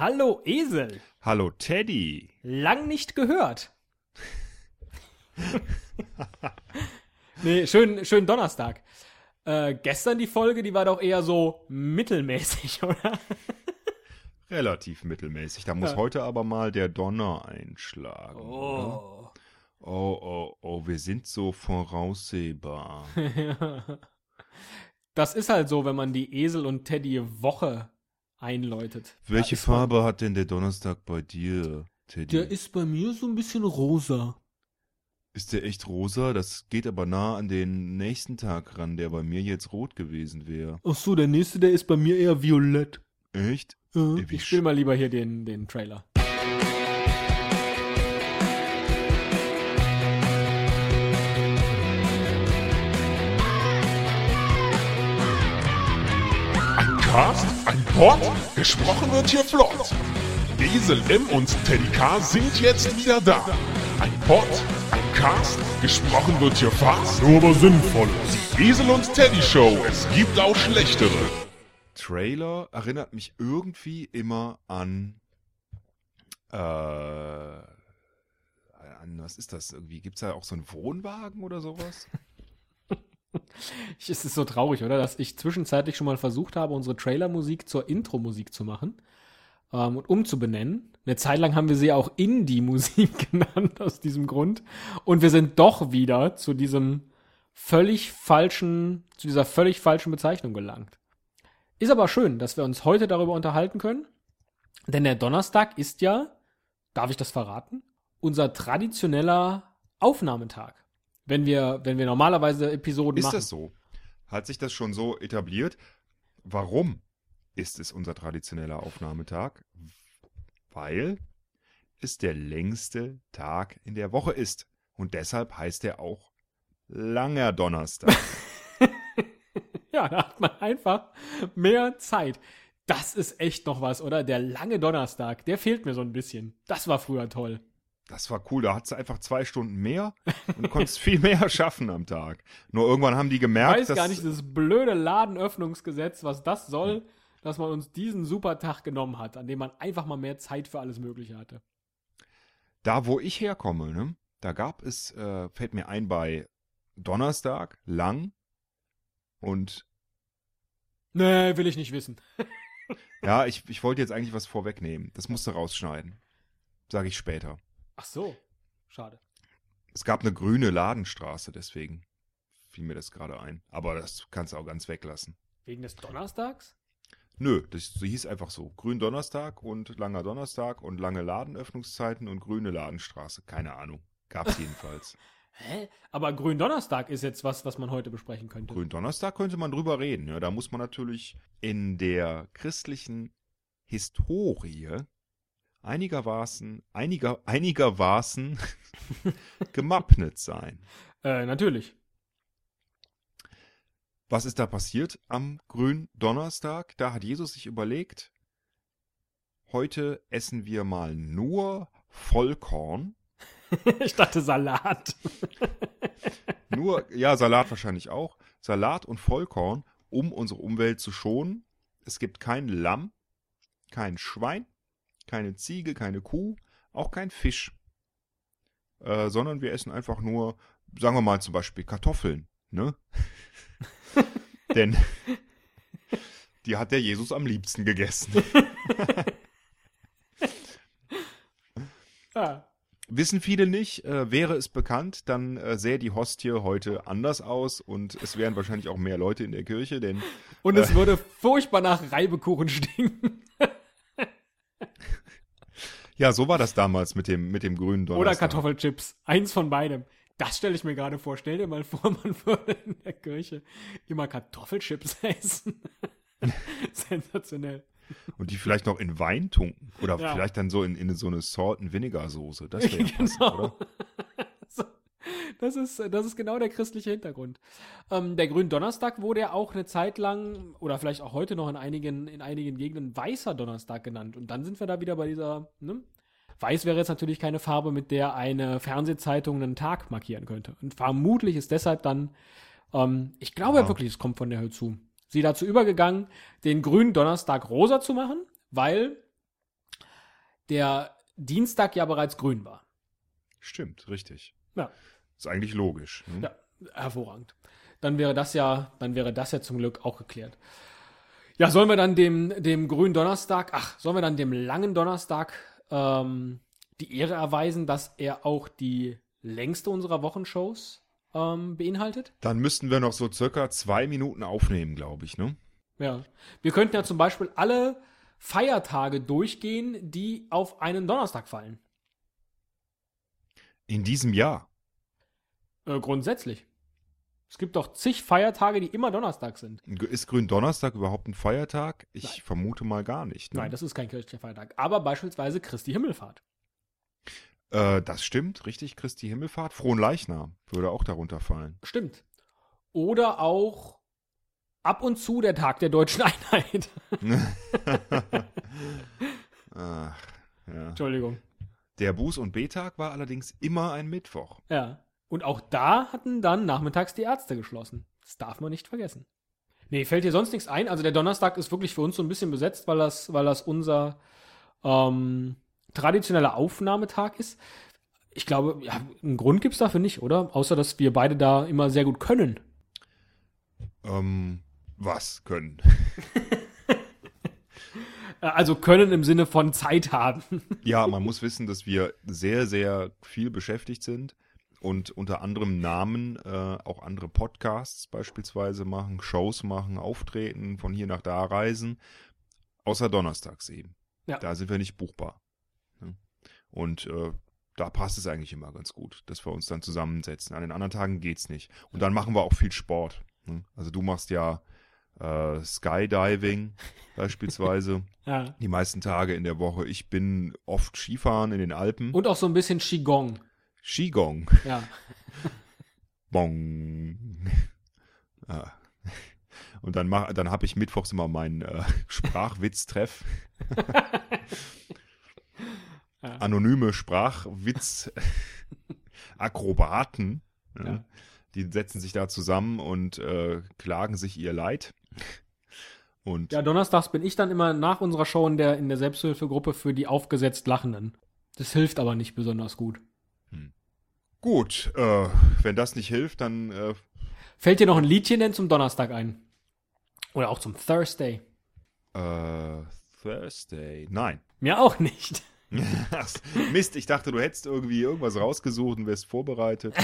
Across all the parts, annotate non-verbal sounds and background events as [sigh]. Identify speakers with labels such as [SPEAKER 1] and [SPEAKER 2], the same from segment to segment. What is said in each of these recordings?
[SPEAKER 1] Hallo Esel.
[SPEAKER 2] Hallo Teddy.
[SPEAKER 1] Lang nicht gehört. [laughs] nee, schön, schön Donnerstag. Äh, gestern die Folge, die war doch eher so mittelmäßig, [laughs] oder?
[SPEAKER 2] Relativ mittelmäßig. Da muss
[SPEAKER 1] Ja.
[SPEAKER 2] heute aber mal der Donner einschlagen. Oder?
[SPEAKER 1] Oh.
[SPEAKER 2] oh, oh, oh, wir sind so voraussehbar. [laughs]
[SPEAKER 1] Das ist halt so, wenn man die Esel und Teddy Woche einläutet.
[SPEAKER 2] Welche Farbe hat denn der Donnerstag bei dir, Teddy?
[SPEAKER 1] Der ist bei mir so ein bisschen rosa.
[SPEAKER 2] Ist der echt rosa? Das geht aber nah an den nächsten Tag ran, der bei mir jetzt rot gewesen wäre.
[SPEAKER 1] Ach so, der nächste, der ist bei mir eher violett.
[SPEAKER 2] Echt? Wie
[SPEAKER 1] ich spiel mal lieber hier den, den Trailer.
[SPEAKER 3] Pod, gesprochen wird hier flott. Esel M und Teddy K sind jetzt wieder da. Ein Pod, ein Cast, gesprochen wird hier fast, nur aber sinnvoll. Die Esel und Teddy Show, es gibt auch schlechtere.
[SPEAKER 2] Trailer erinnert mich irgendwie immer an. Äh, an was ist das irgendwie? Gibt es da auch so einen Wohnwagen oder sowas?
[SPEAKER 1] Es ist so traurig, oder? Dass ich zwischenzeitlich schon mal versucht habe, unsere Trailermusik zur Intro-Musik zu machen ähm, und umzubenennen. Eine Zeit lang haben wir sie auch Indie-Musik [laughs] genannt, aus diesem Grund. Und wir sind doch wieder zu diesem völlig falschen, zu dieser völlig falschen Bezeichnung gelangt. Ist aber schön, dass wir uns heute darüber unterhalten können. Denn der Donnerstag ist ja, darf ich das verraten, unser traditioneller Aufnahmetag. Wenn wir, wenn wir normalerweise Episoden
[SPEAKER 2] Ist
[SPEAKER 1] machen.
[SPEAKER 2] das so? Hat sich das schon so etabliert? Warum ist es unser traditioneller Aufnahmetag? Weil es der längste Tag in der Woche ist. Und deshalb heißt er auch langer Donnerstag. [laughs]
[SPEAKER 1] Ja, da hat man einfach mehr Zeit. Das ist echt noch was, oder? Der lange Donnerstag, der fehlt mir so ein bisschen. Das war früher toll.
[SPEAKER 2] Das war cool, da hattest du einfach zwei Stunden mehr und konntest viel mehr [laughs] schaffen am Tag. Nur irgendwann haben die
[SPEAKER 1] Ich
[SPEAKER 2] gemerkt,
[SPEAKER 1] weiß
[SPEAKER 2] dass
[SPEAKER 1] gar nicht, das blöde Ladenöffnungsgesetz, was das soll, dass man uns diesen super Tag genommen hat, an dem man einfach mal mehr Zeit für alles Mögliche hatte.
[SPEAKER 2] da, wo ich herkomme, ne, da gab es, äh, fällt mir ein, bei Donnerstag lang und
[SPEAKER 1] Nee, will ich nicht wissen. [laughs]
[SPEAKER 2] ja, ich, ich wollte jetzt eigentlich was vorwegnehmen. Das musste rausschneiden. Sage ich später.
[SPEAKER 1] Ach so, schade.
[SPEAKER 2] Es gab eine grüne Ladenstraße, deswegen fiel mir das gerade ein. Aber das kannst du auch ganz weglassen.
[SPEAKER 1] Wegen des Donnerstags?
[SPEAKER 2] Nö, das hieß einfach so. Grün Donnerstag und langer Donnerstag und lange Ladenöffnungszeiten und grüne Ladenstraße. Keine Ahnung. Gab's jedenfalls. [laughs]
[SPEAKER 1] Hä? Aber Gründonnerstag ist jetzt was, was man heute besprechen könnte.
[SPEAKER 2] Grün Donnerstag könnte man drüber reden. Ja, da muss man natürlich in der christlichen Historie einigermaßen, einiger, einigermaßen [laughs] gemappnet sein.
[SPEAKER 1] Äh, natürlich.
[SPEAKER 2] Was ist da passiert am grünen Donnerstag? Da hat Jesus sich überlegt, heute essen wir mal nur Vollkorn. [laughs]
[SPEAKER 1] ich dachte Salat. [laughs]
[SPEAKER 2] Nur, ja, Salat wahrscheinlich auch. Salat und Vollkorn, um unsere Umwelt zu schonen. Es gibt kein Lamm, kein Schwein, keine Ziege, keine Kuh, auch kein Fisch. Äh, sondern wir essen einfach nur, sagen wir mal zum Beispiel Kartoffeln, ne? [laughs] Denn die hat der Jesus am liebsten gegessen.
[SPEAKER 1] Ja.
[SPEAKER 2] Wissen viele nicht, äh, wäre es bekannt, dann äh, sähe die Hostie heute anders aus und es wären wahrscheinlich auch mehr Leute in der Kirche, denn
[SPEAKER 1] Und es würde furchtbar nach Reibekuchen stinken. [laughs]
[SPEAKER 2] ja, so war das damals mit dem, mit dem grünen Donnerstag.
[SPEAKER 1] Oder Kartoffelchips. Eins von beidem. Das stelle ich mir gerade vor. Stell dir mal vor, [laughs] man würde in der Kirche immer Kartoffelchips [laughs] essen. [laughs] Sensationell.
[SPEAKER 2] Und die vielleicht noch in Wein tunken. Oder
[SPEAKER 1] Ja.
[SPEAKER 2] vielleicht dann so in, in so eine Salt and Vinegar Soße. Das wäre ja passend,
[SPEAKER 1] Genau.
[SPEAKER 2] oder?
[SPEAKER 1] Das ist, das ist genau der christliche Hintergrund. Ähm, der Gründonnerstag wurde ja auch eine Zeit lang oder vielleicht auch heute noch in einigen, in einigen Gegenden weißer Donnerstag genannt. Und dann sind wir da wieder bei dieser, ne? Weiß wäre jetzt natürlich keine Farbe, mit der eine Fernsehzeitung einen Tag markieren könnte. Und vermutlich ist deshalb dann, ähm, ich glaube
[SPEAKER 2] Ja.
[SPEAKER 1] wirklich, es kommt von der Höhe zu, sie dazu übergegangen, den grünen Donnerstag rosa zu machen, weil der Dienstag ja bereits grün war.
[SPEAKER 2] Stimmt, richtig.
[SPEAKER 1] Ja.
[SPEAKER 2] Ist eigentlich logisch. Ne?
[SPEAKER 1] Ja, hervorragend. Dann wäre das ja, dann wäre das ja zum Glück auch geklärt. Ja, sollen wir dann dem, dem grünen Donnerstag, ach, sollen wir dann dem langen Donnerstag ähm, die Ehre erweisen, dass er auch die längste unserer Wochenshows ähm, beinhaltet?
[SPEAKER 2] Dann müssten wir noch so circa zwei Minuten aufnehmen, glaube ich, ne?
[SPEAKER 1] Ja. Wir könnten ja zum Beispiel alle Feiertage durchgehen, die auf einen Donnerstag fallen.
[SPEAKER 2] In diesem Jahr.
[SPEAKER 1] Äh, grundsätzlich. Es gibt doch zig Feiertage, die immer Donnerstag sind.
[SPEAKER 2] Ist Gründonnerstag überhaupt ein Feiertag? Ich
[SPEAKER 1] Nein.
[SPEAKER 2] vermute mal gar nicht. Ne?
[SPEAKER 1] Nein, das ist kein kirchlicher Feiertag. Aber beispielsweise Christi Himmelfahrt.
[SPEAKER 2] Äh, das stimmt, richtig, Christi Himmelfahrt. Frohen Leichnam würde auch darunter fallen.
[SPEAKER 1] Stimmt. Oder auch ab und zu der Tag der deutschen [laughs] Einheit. [laughs]
[SPEAKER 2] Ach, ja.
[SPEAKER 1] Entschuldigung.
[SPEAKER 2] Der Buß- und B-Tag war allerdings immer ein Mittwoch.
[SPEAKER 1] Ja. Und auch da hatten dann nachmittags die Ärzte geschlossen. Das darf man nicht vergessen. Nee, fällt dir sonst nichts ein? Also der Donnerstag ist wirklich für uns so ein bisschen besetzt, weil das, weil das unser ähm, traditioneller Aufnahmetag ist. Ich glaube, ja, einen Grund gibt's dafür nicht, oder? Außer, dass wir beide da immer sehr gut können.
[SPEAKER 2] Ähm, was können? [laughs]
[SPEAKER 1] Äh, Also können im Sinne von Zeit haben.
[SPEAKER 2] Ja, man muss wissen, dass wir sehr, sehr viel beschäftigt sind und unter anderem Namen äh, auch andere Podcasts beispielsweise machen, Shows machen, auftreten, von hier nach da reisen, außer donnerstags eben.
[SPEAKER 1] Ja.
[SPEAKER 2] Da sind wir nicht buchbar. Ne? Und äh, da passt es eigentlich immer ganz gut, dass wir uns dann zusammensetzen. An den anderen Tagen geht's nicht. Und dann machen wir auch viel Sport. Ne? Also du machst ja äh, Skydiving [laughs] beispielsweise
[SPEAKER 1] Ja.
[SPEAKER 2] die meisten Tage in der Woche. Ich bin oft Skifahren in den Alpen.
[SPEAKER 1] Und auch so ein bisschen Qigong.
[SPEAKER 2] Skigong.
[SPEAKER 1] Ja. [laughs]
[SPEAKER 2] Bong. Ja. Und dann, mach, dann habe ich mittwochs immer meinen äh, [laughs] Sprachwitz-Treff. [laughs] Anonyme Sprachwitz-Akrobaten. Ja.
[SPEAKER 1] Ja.
[SPEAKER 2] Die setzen sich da zusammen und äh, klagen sich ihr Leid. Und
[SPEAKER 1] Ja, donnerstags bin ich dann immer nach unserer Show in der, in der Selbsthilfegruppe für die aufgesetzt Lachenden. Das hilft aber nicht besonders gut.
[SPEAKER 2] Gut, äh, wenn das nicht hilft, dann äh,
[SPEAKER 1] Fällt dir noch ein Liedchen denn zum Donnerstag ein? Oder auch zum Thursday?
[SPEAKER 2] äh, Thursday. Nein.
[SPEAKER 1] Mir auch nicht. [laughs]
[SPEAKER 2] Mist, ich dachte, du hättest irgendwie irgendwas rausgesucht und wärst vorbereitet.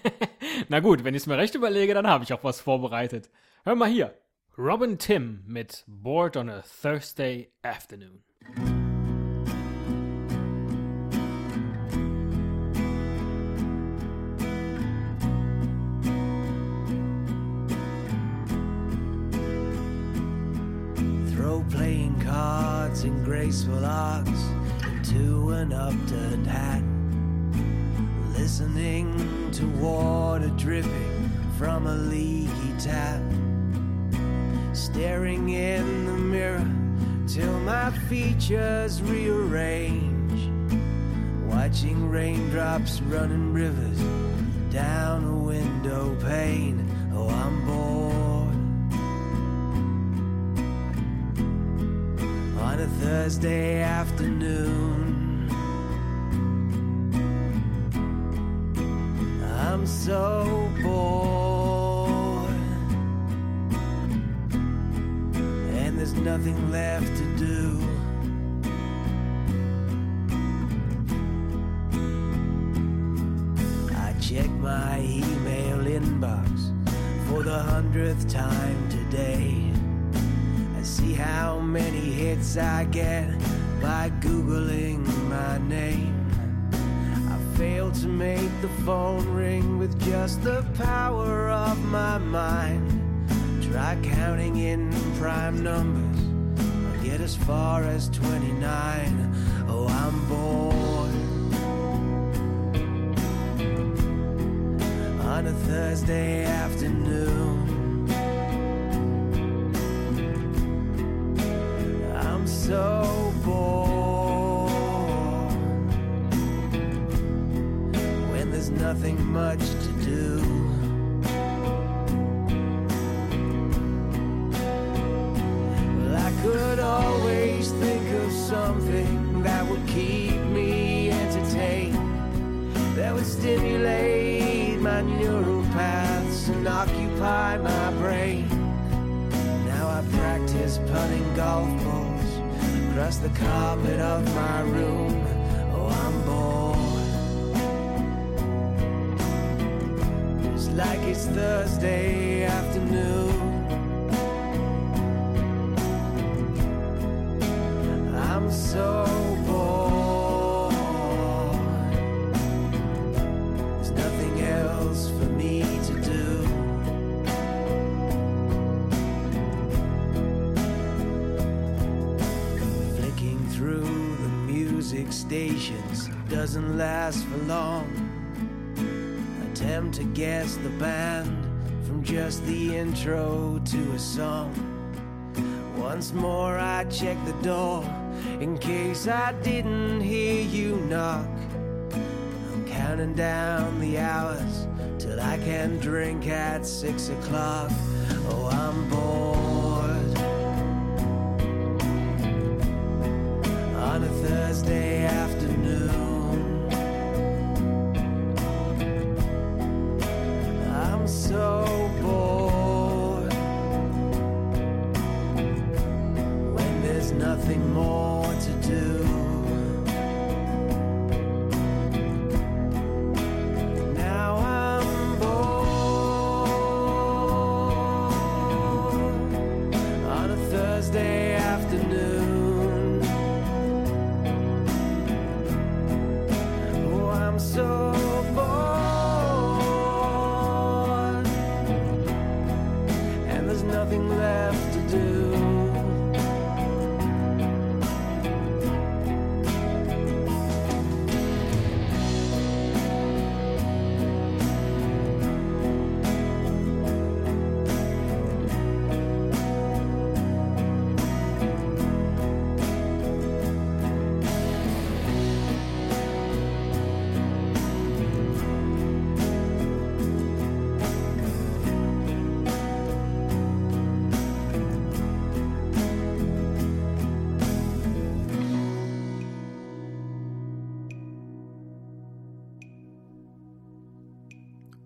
[SPEAKER 2] [laughs]
[SPEAKER 1] Na gut, wenn ich es mir recht überlege, dann habe ich auch was vorbereitet. Hör mal hier. Robin Tim mit Bored on a Thursday Afternoon.
[SPEAKER 4] Graceful arcs into an upturned hat. Listening to water dripping from a leaky tap. Staring in the mirror till my features rearrange. Watching raindrops running rivers down a window pane. Oh, I'm bored. A Thursday afternoon. I'm so bored, and there's nothing left to do. I check my email inbox for the hundredth time today. I see how hits I get by Googling my name. I fail to make the phone ring with just the power of my mind. Try counting in prime numbers, I'll get as far as 29. Oh, I'm bored. On a Thursday afternoon. Nothing much to do. Well, I could always think of something that would keep me entertained, that would stimulate my neural paths and occupy my brain. Now I practice putting golf balls across the carpet of my room. It's like it's Thursday afternoon. I'm so bored. There's nothing else for me to do. Flicking through the music stations doesn't last for long. To guess the band from just the intro to a song. Once more I check the door in case I didn't hear you knock. I'm counting down the hours till I can drink at six o'clock. Oh, I'm bored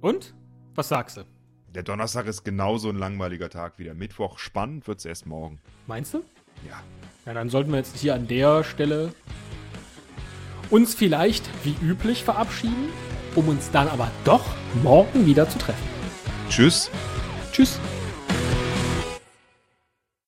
[SPEAKER 1] Und? Was sagst du?
[SPEAKER 2] Der Donnerstag ist genauso ein langweiliger Tag wie der Mittwoch. Spannend wird's erst morgen.
[SPEAKER 1] Meinst du?
[SPEAKER 2] Ja.
[SPEAKER 1] Ja, dann sollten wir jetzt hier an der Stelle uns vielleicht wie üblich verabschieden, um uns dann aber doch morgen wieder zu treffen.
[SPEAKER 2] Tschüss.
[SPEAKER 1] Tschüss.